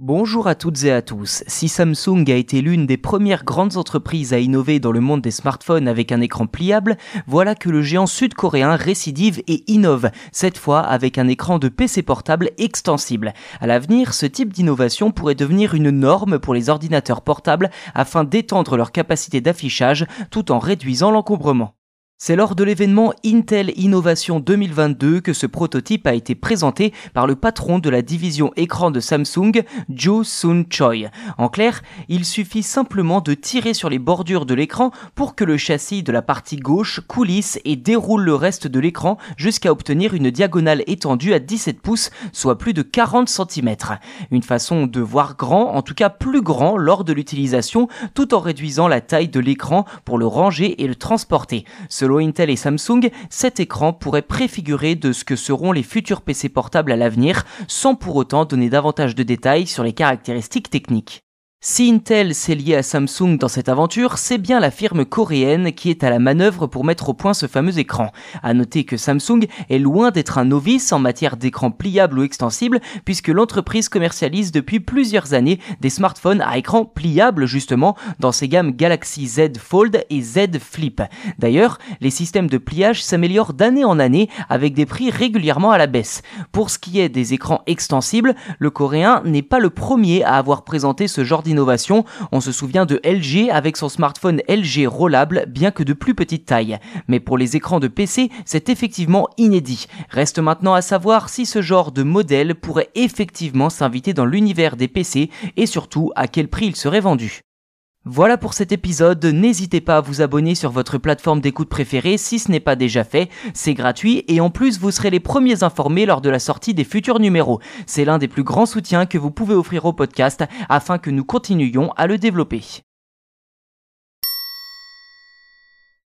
Bonjour à toutes et à tous. Si Samsung a été l'une des premières grandes entreprises à innover dans le monde des smartphones avec un écran pliable, voilà que le géant sud-coréen récidive et innove, cette fois avec un écran de PC portable extensible. À l'avenir, ce type d'innovation pourrait devenir une norme pour les ordinateurs portables afin d'étendre leur capacité d'affichage tout en réduisant l'encombrement. C'est lors de l'événement Intel Innovation 2022 que ce prototype a été présenté par le patron de la division écran de Samsung, Jo Sun Choi. En clair, il suffit simplement de tirer sur les bordures de l'écran pour que le châssis de la partie gauche coulisse et déroule le reste de l'écran jusqu'à obtenir une diagonale étendue à 17 pouces, soit plus de 40 cm. Une façon de voir grand, en tout cas plus grand lors de l'utilisation, tout en réduisant la taille de l'écran pour le ranger et le transporter. Selon Intel et Samsung, cet écran pourrait préfigurer de ce que seront les futurs PC portables à l'avenir, sans pour autant donner davantage de détails sur les caractéristiques techniques. Si Intel s'est lié à Samsung dans cette aventure, c'est bien la firme coréenne qui est à la manœuvre pour mettre au point ce fameux écran. À noter que Samsung est loin d'être un novice en matière d'écran pliable ou extensible, puisque l'entreprise commercialise depuis plusieurs années des smartphones à écran pliable justement dans ses gammes Galaxy Z Fold et Z Flip. D'ailleurs, les systèmes de pliage s'améliorent d'année en année avec des prix régulièrement à la baisse. Pour ce qui est des écrans extensibles, le coréen n'est pas le premier à avoir présenté ce genre On se souvient de LG avec son smartphone LG rollable, bien que de plus petite taille. Mais pour les écrans de PC, c'est effectivement inédit. Reste maintenant à savoir si ce genre de modèle pourrait effectivement s'inviter dans l'univers des PC et surtout à quel prix il serait vendu. Voilà pour cet épisode, n'hésitez pas à vous abonner sur votre plateforme d'écoute préférée si ce n'est pas déjà fait, c'est gratuit et en plus vous serez les premiers informés lors de la sortie des futurs numéros. C'est l'un des plus grands soutiens que vous pouvez offrir au podcast afin que nous continuions à le développer.